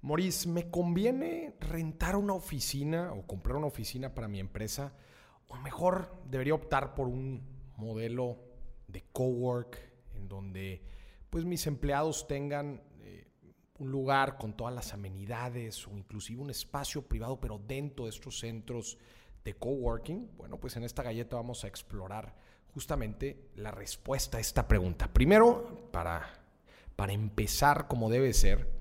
Maurice, ¿me conviene rentar una oficina o comprar una oficina para mi empresa? O mejor, debería optar por un modelo de cowork en donde pues mis empleados tengan eh, un lugar con todas las amenidades o inclusive un espacio privado, pero dentro de estos centros de coworking. Bueno, pues en esta galleta vamos a explorar justamente la respuesta a esta pregunta. Primero, para, para empezar como debe ser,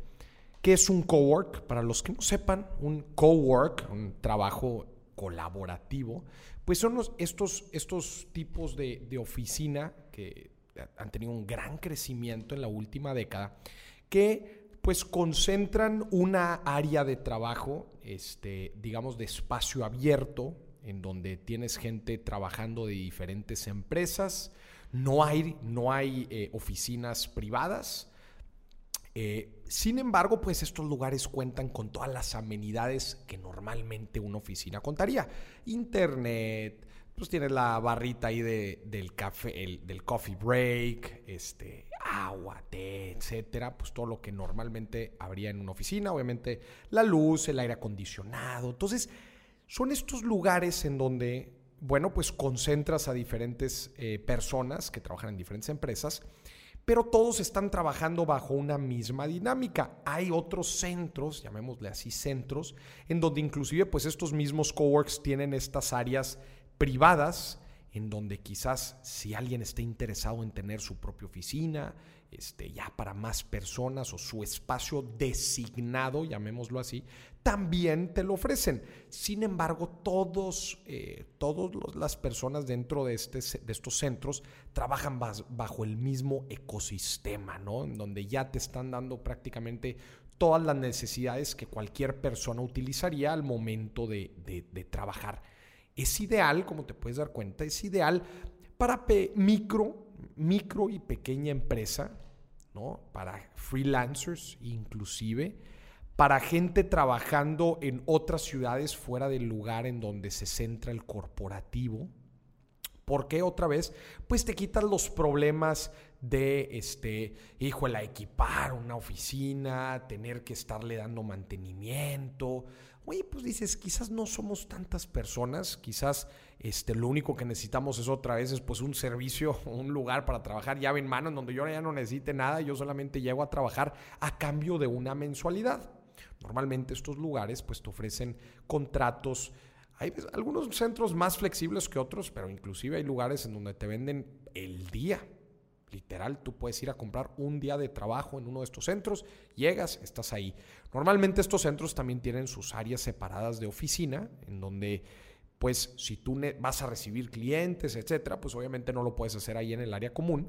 ¿qué es un cowork? Para los que no sepan, un cowork, un trabajo colaborativo, pues son estos, estos tipos de, de oficina que han tenido un gran crecimiento en la última década, que pues concentran una área de trabajo, este, digamos, de espacio abierto, en donde tienes gente trabajando de diferentes empresas, no hay, no hay eh, oficinas privadas. Eh, sin embargo, pues estos lugares cuentan con todas las amenidades que normalmente una oficina contaría. Internet, pues tienes la barrita ahí de, del café, el, del coffee break, este, agua, té, etcétera, pues todo lo que normalmente habría en una oficina, obviamente la luz, el aire acondicionado. Entonces, son estos lugares en donde, bueno, pues concentras a diferentes eh, personas que trabajan en diferentes empresas, pero todos están trabajando bajo una misma dinámica. Hay otros centros, llamémosle así centros, en donde inclusive pues estos mismos coworks tienen estas áreas privadas en donde quizás si alguien está interesado en tener su propia oficina, este, ya para más personas o su espacio designado, llamémoslo así, también te lo ofrecen. Sin embargo, todos, eh, todas las personas dentro de, este, de estos centros trabajan bajo el mismo ecosistema, ¿no? En donde ya te están dando prácticamente todas las necesidades que cualquier persona utilizaría al momento de trabajar es ideal, como te puedes dar cuenta, es ideal para micro, micro y pequeña empresa, ¿no? Para freelancers inclusive, para gente trabajando en otras ciudades fuera del lugar en donde se centra el corporativo. ¿Por qué otra vez? Pues te quitas los problemas de, este, híjole, equipar una oficina, tener que estarle dando mantenimiento, oye, pues dices, quizás no somos tantas personas, quizás este, lo único que necesitamos es otra vez es pues un servicio, un lugar para trabajar llave en mano, en donde yo ya no necesite nada, yo solamente llego a trabajar a cambio de una mensualidad. Normalmente estos lugares pues te ofrecen contratos, hay algunos centros más flexibles que otros, pero inclusive hay lugares en donde te venden el día. Literal, tú puedes ir a comprar un día de trabajo en uno de estos centros, llegas, estás ahí. Normalmente estos centros también tienen sus áreas separadas de oficina, en donde, pues, si tú vas a recibir clientes, etcétera, pues obviamente no lo puedes hacer ahí en el área común.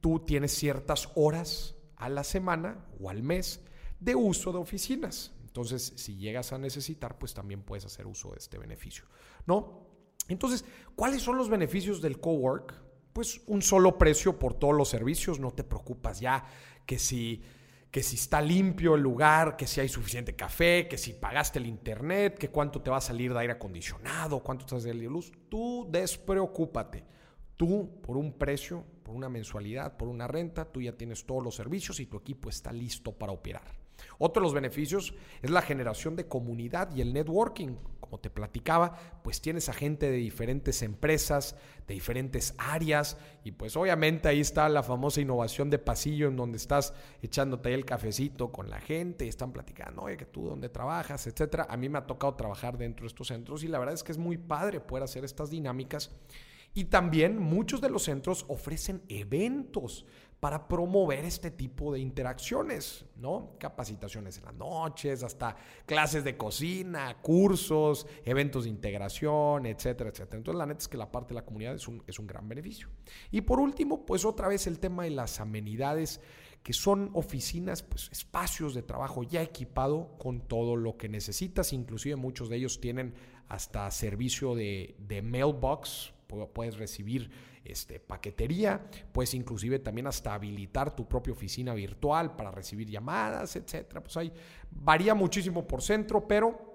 Tú tienes ciertas horas a la semana o al mes de uso de oficinas. Entonces, si llegas a necesitar, pues también puedes hacer uso de este beneficio, ¿no? Entonces, ¿cuáles son los beneficios del cowork? pues un solo precio por todos los servicios, no te preocupas ya que si que si está limpio el lugar, que si hay suficiente café, que si pagaste el internet, que cuánto te va a salir de aire acondicionado, cuánto te va a salir de luz, tú despreocúpate. Tú, por un precio, por una mensualidad, por una renta, tú ya tienes todos los servicios y tu equipo está listo para operar. Otro de los beneficios es la generación de comunidad y el networking. Como te platicaba, pues tienes a gente de diferentes empresas, de diferentes áreas y pues obviamente ahí está la famosa innovación de pasillo en donde estás echándote el cafecito con la gente y están platicando, oye, que tú dónde trabajas, etcétera. A mí me ha tocado trabajar dentro de estos centros y la verdad es que es muy padre poder hacer estas dinámicas. Y también muchos de los centros ofrecen eventos para promover este tipo de interacciones, ¿no? Capacitaciones en las noches, hasta clases de cocina, cursos, eventos de integración, etcétera, etcétera. Entonces, la neta es que la parte de la comunidad es un, es un gran beneficio. Y por último, pues otra vez el tema de las amenidades que son oficinas, pues espacios de trabajo ya equipado con todo lo que necesitas, inclusive muchos de ellos tienen hasta servicio de, de mailbox, puedes recibir este, paquetería, puedes inclusive también hasta habilitar tu propia oficina virtual para recibir llamadas, etcétera. Pues ahí varía muchísimo por centro, pero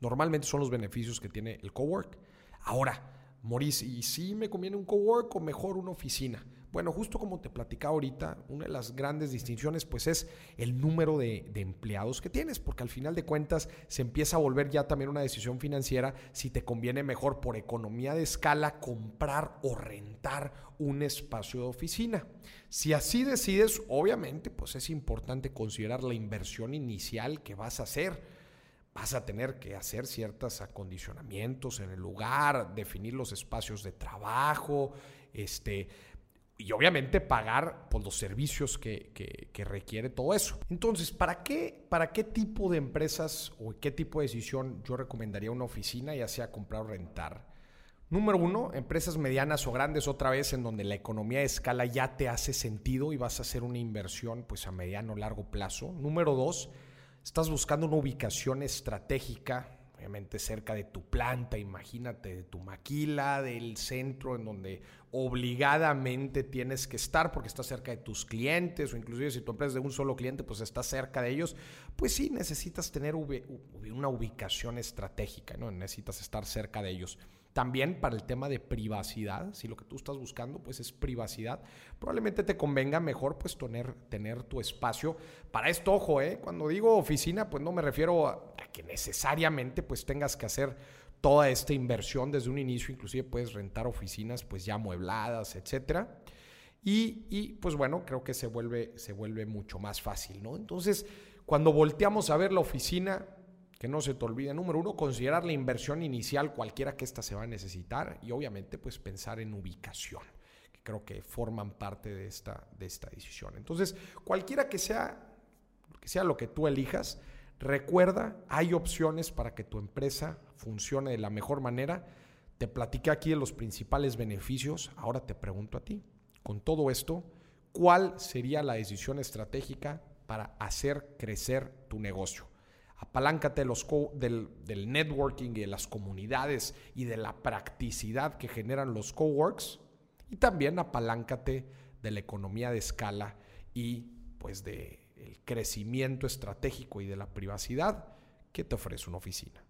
normalmente son los beneficios que tiene el cowork. Ahora, Maurice, ¿y si me conviene un cowork o mejor una oficina? Bueno, justo como te platicaba ahorita, una de las grandes distinciones pues es el número de, de, empleados que tienes, porque al final de cuentas se empieza a volver ya también una decisión financiera si te conviene mejor por economía de escala comprar o rentar un espacio de oficina. Si así decides, obviamente pues es importante considerar la inversión inicial que vas a hacer vas a tener que hacer ciertos acondicionamientos en el lugar, definir los espacios de trabajo, este, y obviamente pagar por los servicios que, que, requiere todo eso. Entonces, ¿para qué, ¿para qué tipo de empresas o qué tipo de decisión yo recomendaría una oficina, ya sea comprar o rentar? Número uno, empresas medianas o grandes otra vez en donde la economía de escala ya te hace sentido y vas a hacer una inversión pues a mediano o largo plazo. Número dos, estás buscando una ubicación estratégica obviamente cerca de tu planta, imagínate, de tu maquila, del centro en donde obligadamente tienes que estar porque estás cerca de tus clientes o inclusive si tu empresa es de un solo cliente, pues estás cerca de ellos, pues sí necesitas tener una ubicación estratégica, ¿no? Necesitas estar cerca de ellos. También para el tema de privacidad, si lo que tú estás buscando pues es privacidad, probablemente te convenga mejor pues tener, tener tu espacio. Para esto, ojo, ¿eh? cuando digo oficina pues no me refiero a, que necesariamente pues tengas que hacer toda esta inversión desde un inicio, inclusive puedes rentar oficinas pues ya amuebladas, etcétera. Y, y, pues bueno, creo que se vuelve, se vuelve mucho más fácil, ¿no? Entonces, cuando volteamos a ver la oficina, que no se te olvide, número uno, considerar la inversión inicial, cualquiera que ésta se va a necesitar, y obviamente pues pensar en ubicación, que creo que forman parte de esta, de esta decisión. Entonces, cualquiera que sea, que sea lo que tú elijas, recuerda, hay opciones para que tu empresa funcione de la mejor manera. Te platiqué aquí de los principales beneficios, ahora te pregunto a ti, con todo esto, ¿cuál sería la decisión estratégica para hacer crecer tu negocio? Apaláncate los del, del, networking y de las comunidades y de la practicidad que generan los coworks y también apaláncate de la economía de escala y pues de crecimiento estratégico y de la privacidad que te ofrece una oficina.